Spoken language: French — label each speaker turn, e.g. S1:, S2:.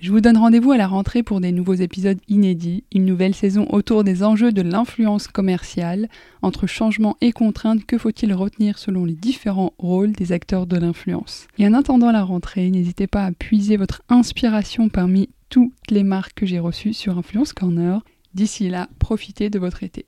S1: Je vous donne rendez-vous à la rentrée pour des nouveaux épisodes inédits, une nouvelle saison autour des enjeux de l'influence commerciale. Entre changement et contraintes, que faut-il retenir selon les différents rôles des acteurs de l'influence? Et en attendant la rentrée, n'hésitez pas à puiser votre inspiration parmi toutes les marques que j'ai reçues sur Influence Corner. D'ici là, profitez de votre été.